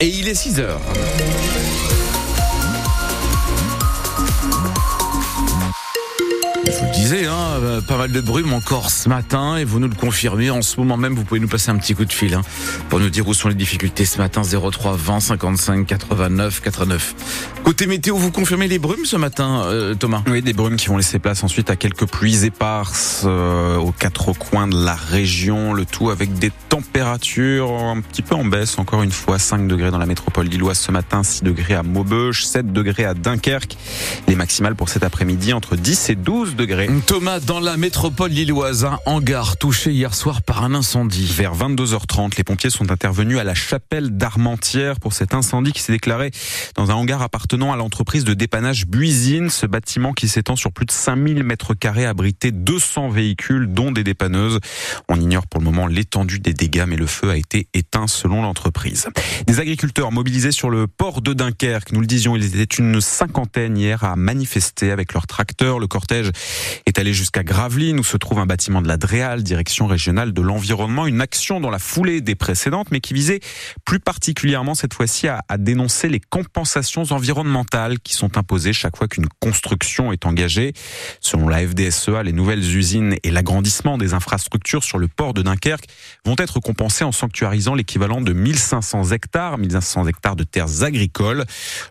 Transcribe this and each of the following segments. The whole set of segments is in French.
Et il est 6 heures. Hein, euh, pas mal de brume encore ce matin et vous nous le confirmez. En ce moment même, vous pouvez nous passer un petit coup de fil hein, pour nous dire où sont les difficultés ce matin. 03 20 55 89 89. Côté météo, vous confirmez les brumes ce matin, euh, Thomas? Oui, des brumes qui vont laisser place ensuite à quelques pluies éparses euh, aux quatre coins de la région. Le tout avec des températures un petit peu en baisse. Encore une fois, 5 degrés dans la métropole lilloise ce matin, 6 degrés à Maubeuge, 7 degrés à Dunkerque. Les maximales pour cet après-midi entre 10 et 12 degrés. Thomas, dans la métropole lilloise, un hangar touché hier soir par un incendie. Vers 22h30, les pompiers sont intervenus à la chapelle d'Armentières pour cet incendie qui s'est déclaré dans un hangar appartenant à l'entreprise de dépannage Buisine. Ce bâtiment qui s'étend sur plus de 5000 mètres carrés abritait 200 véhicules, dont des dépanneuses. On ignore pour le moment l'étendue des dégâts, mais le feu a été éteint selon l'entreprise. Des agriculteurs mobilisés sur le port de Dunkerque, nous le disions, ils étaient une cinquantaine hier à manifester avec leurs tracteurs. Le cortège est allé jusqu'à Gravelines où se trouve un bâtiment de la DREAL, direction régionale de l'environnement. Une action dans la foulée des précédentes, mais qui visait plus particulièrement cette fois-ci à, dénoncer les compensations environnementales qui sont imposées chaque fois qu'une construction est engagée. Selon la FDSEA, les nouvelles usines et l'agrandissement des infrastructures sur le port de Dunkerque vont être compensés en sanctuarisant l'équivalent de 1500 hectares, 1500 hectares de terres agricoles.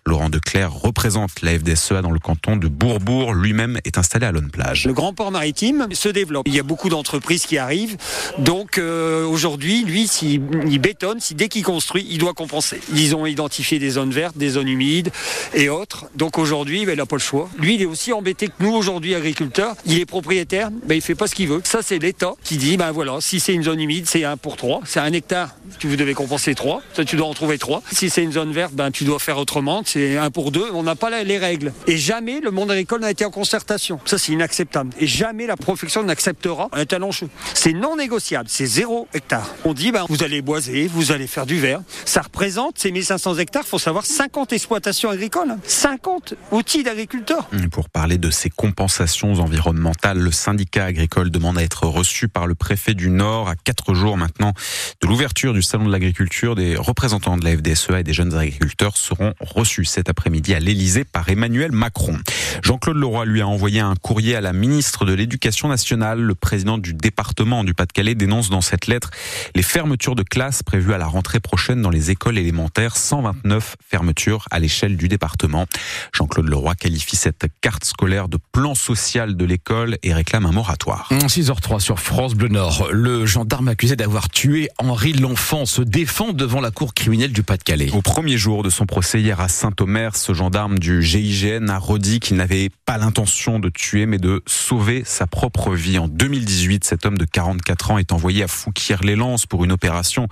Laurent Declerc représente la FDSEA dans le canton de Bourbourg. Lui-même est installé à Lonne Plage. Le grand port maritime se développe. Il y a beaucoup d'entreprises qui arrivent. Donc euh, aujourd'hui, lui, s'il il bétonne, si dès qu'il construit, il doit compenser. Ils ont identifié des zones vertes, des zones humides et autres. Donc aujourd'hui, ben, il n'a pas le choix. Lui, il est aussi embêté que nous aujourd'hui, agriculteurs. Il est propriétaire, ben, il fait pas ce qu'il veut. Ça, c'est l'État qui dit, ben voilà, si c'est une zone humide, c'est un pour trois. C'est un hectare, tu vous devez compenser trois. Ça, tu dois en trouver trois. Si c'est une zone verte, ben tu dois faire autrement. C'est un pour deux. On n'a pas les règles. Et jamais le monde agricole n'a été en concertation. Ça, c'est inacceptable. Et jamais la profession n'acceptera un talon chou. C'est non négociable. C'est zéro hectare. On dit, ben, vous allez boiser, vous allez faire du verre. Ça représente ces 1500 hectares. Faut savoir 50 exploitations agricoles. 50 outils d'agriculteurs. Pour parler de ces compensations environnementales, le syndicat agricole demande à être reçu par le préfet du Nord à quatre jours maintenant de l'ouverture du salon de l'agriculture. Des représentants de la FDSEA et des jeunes agriculteurs seront reçus cet après-midi à l'Elysée par Emmanuel Macron. Jean-Claude Leroy lui a envoyé un courrier à la ministre de l'Éducation nationale. Le président du département du Pas-de-Calais dénonce dans cette lettre les fermetures de classes prévues à la rentrée prochaine dans les écoles élémentaires. 129 fermetures à l'échelle du département. Jean-Claude Leroy qualifie cette carte scolaire de plan social de l'école et réclame un moratoire. 6h03 sur France Bleu Nord. Le gendarme accusé d'avoir tué Henri L'Enfant se défend devant la cour criminelle du Pas-de-Calais. Au premier jour de son procès hier à Saint-Omer, ce gendarme du GIGN a redit qu'il n'avait pas l'intention de tuer mais de sauver sa propre vie. En 2018, cet homme de 44 ans est envoyé à Fouquier-les-Lances pour une opération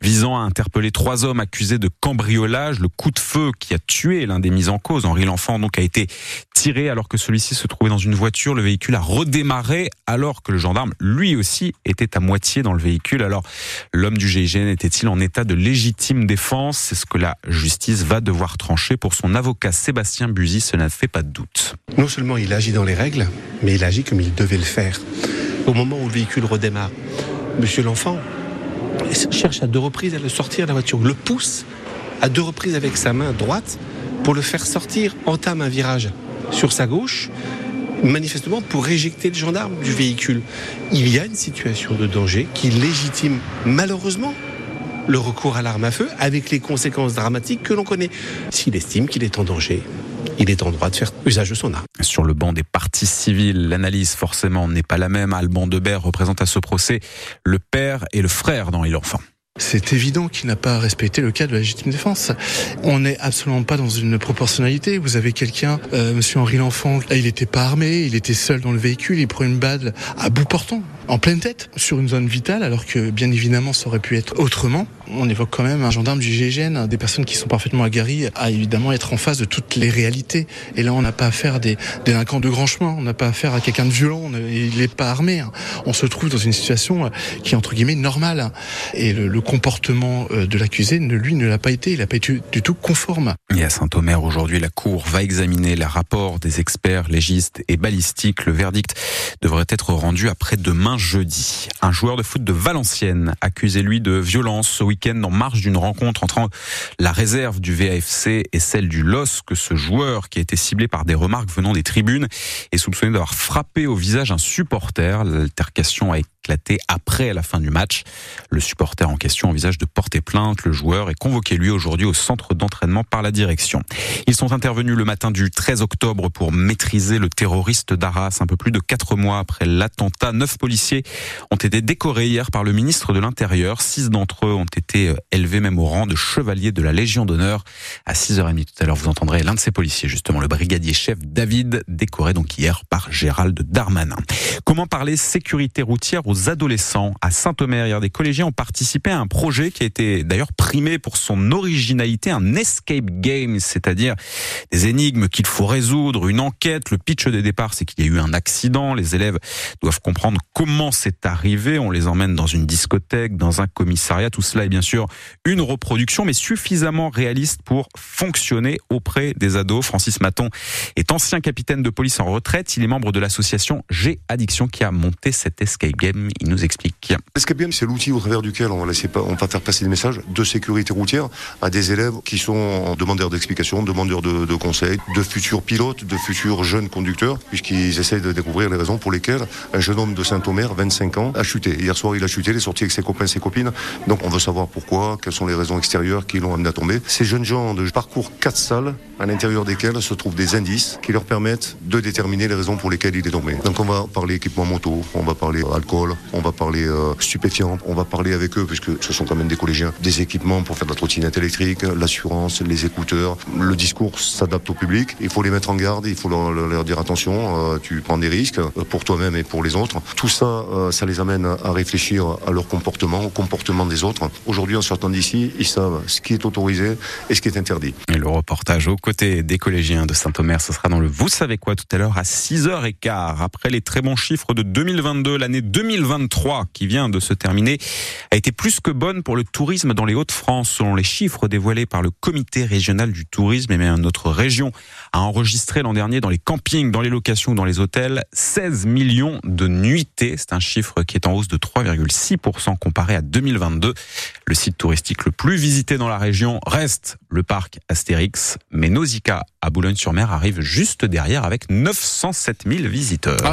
visant à interpeller trois hommes accusés de cambriolage. Le coup de feu qui a tué l'un des mis en cause, Henri L'Enfant, donc a été tiré alors que celui-ci se trouvait dans une voiture. Le véhicule a redémarré alors que le gendarme, lui aussi, était à moitié dans le véhicule. Alors, l'homme du GIGN était-il en état de légitime défense? C'est ce que la justice va devoir trancher. Pour son avocat Sébastien Buzy, cela ne fait pas de doute. Non seulement il agit dans les règles, mais il agit comme il devait le faire. Au moment où le véhicule redémarre, monsieur l'enfant cherche à deux reprises à le sortir de la voiture, le pousse à deux reprises avec sa main droite pour le faire sortir, entame un virage sur sa gauche, manifestement pour éjecter le gendarme du véhicule. Il y a une situation de danger qui légitime malheureusement le recours à l'arme à feu avec les conséquences dramatiques que l'on connaît. S'il estime qu'il est en danger, il est en droit de faire usage de son arme. Sur le banc des parties civiles, l'analyse forcément n'est pas la même. Alban Debert représente à ce procès le père et le frère d'Henri L'Enfant. C'est évident qu'il n'a pas respecté le cas de la légitime défense. On n'est absolument pas dans une proportionnalité. Vous avez quelqu'un, euh, Monsieur Henri L'Enfant, il n'était pas armé, il était seul dans le véhicule, il prend une balle à bout portant, en pleine tête, sur une zone vitale, alors que bien évidemment ça aurait pu être autrement. On évoque quand même un gendarme du GIGN, des personnes qui sont parfaitement aguerries à évidemment être en face de toutes les réalités. Et là, on n'a pas affaire à des délinquants de grand chemin, on n'a pas affaire à quelqu'un de violent, il n'est pas armé. On se trouve dans une situation qui est entre guillemets normale. Et le, comportement de l'accusé, lui, ne l'a pas été. Il n'a pas été du tout conforme. Et à Saint-Omer, aujourd'hui, la Cour va examiner le rapport des experts légistes et balistiques. Le verdict devrait être rendu après-demain jeudi. Un joueur de foot de Valenciennes, accusé lui de violence ce week-end en marge d'une rencontre entre la réserve du VAFC et celle du LOS, que ce joueur qui a été ciblé par des remarques venant des tribunes est soupçonné d'avoir frappé au visage un supporter. L'altercation a éclaté après la fin du match. Le supporter en question envisage de porter plainte. Le joueur est convoqué lui aujourd'hui au centre d'entraînement par la direction. Ils sont intervenus le matin du 13 octobre pour maîtriser le terroriste d'Arras un peu plus de quatre mois après l'attentat. Neuf policiers ont été décorés hier par le ministre de l'Intérieur. Six d'entre eux ont été euh, élevés même au rang de chevalier de la Légion d'honneur. À 6h30 tout à l'heure, vous entendrez l'un de ces policiers, justement le brigadier chef David, décoré donc hier par Gérald Darmanin. Comment parler sécurité routière aux adolescents? À Saint-Omer, hier, des collégiens ont participé à un projet qui a été d'ailleurs primé pour son originalité, un escape game, c'est-à-dire des énigmes qu'il faut résoudre, une enquête. Le pitch de départ, c'est qu'il y a eu un accident. Les élèves doivent comprendre comment c'est arrivé? On les emmène dans une discothèque, dans un commissariat. Tout cela est bien sûr une reproduction, mais suffisamment réaliste pour fonctionner auprès des ados. Francis Maton est ancien capitaine de police en retraite. Il est membre de l'association G Addiction qui a monté cet escape game. Il nous explique. L'escape game, c'est l'outil au travers duquel on va, laisser, on va faire passer des messages de sécurité routière à des élèves qui sont demandeurs d'explications, demandeurs de, de conseils, de futurs pilotes, de futurs jeunes conducteurs, puisqu'ils essayent de découvrir les raisons pour lesquelles un jeune homme de Saint-Omer, 25 ans, a chuté. Hier soir, il a chuté, il est sorti avec ses copains, ses copines. Donc on veut savoir pourquoi, quelles sont les raisons extérieures qui l'ont amené à tomber. Ces jeunes gens de parcours quatre salles, à l'intérieur desquelles se trouvent des indices qui leur permettent de déterminer les raisons pour lesquelles il est tombé. Donc on va parler équipement moto, on va parler alcool, on va parler euh, stupéfiants, on va parler avec eux, puisque ce sont quand même des collégiens, des équipements pour faire de la trottinette électrique, l'assurance, les écouteurs. Le discours s'adapte au public, il faut les mettre en garde, il faut leur, leur dire attention, euh, tu prends des risques euh, pour toi-même et pour les autres. Tout ça, euh, ça les amène à réfléchir à leur comportement, au comportement des autres. Aujourd'hui, en sortant d'ici, ils savent ce qui est autorisé et ce qui est interdit. Et le reportage aux côtés des collégiens de Saint-Omer, ce sera dans le Vous savez quoi tout à l'heure à 6h15. Après les très bons chiffres de 2022, l'année 2023 qui vient de se terminer a été plus que bonne pour le tourisme dans les Hauts-de-France. Selon les chiffres dévoilés par le comité régional du tourisme, et même notre région a enregistré l'an dernier dans les campings, dans les locations dans les hôtels 16 millions de nuitées. C'est un chiffre qui est en hausse de 3,6% comparé à 2022. Le site touristique le plus visité dans la région reste le parc Astérix, mais Nausicaa à Boulogne-sur-Mer arrive juste derrière avec 907 000 visiteurs.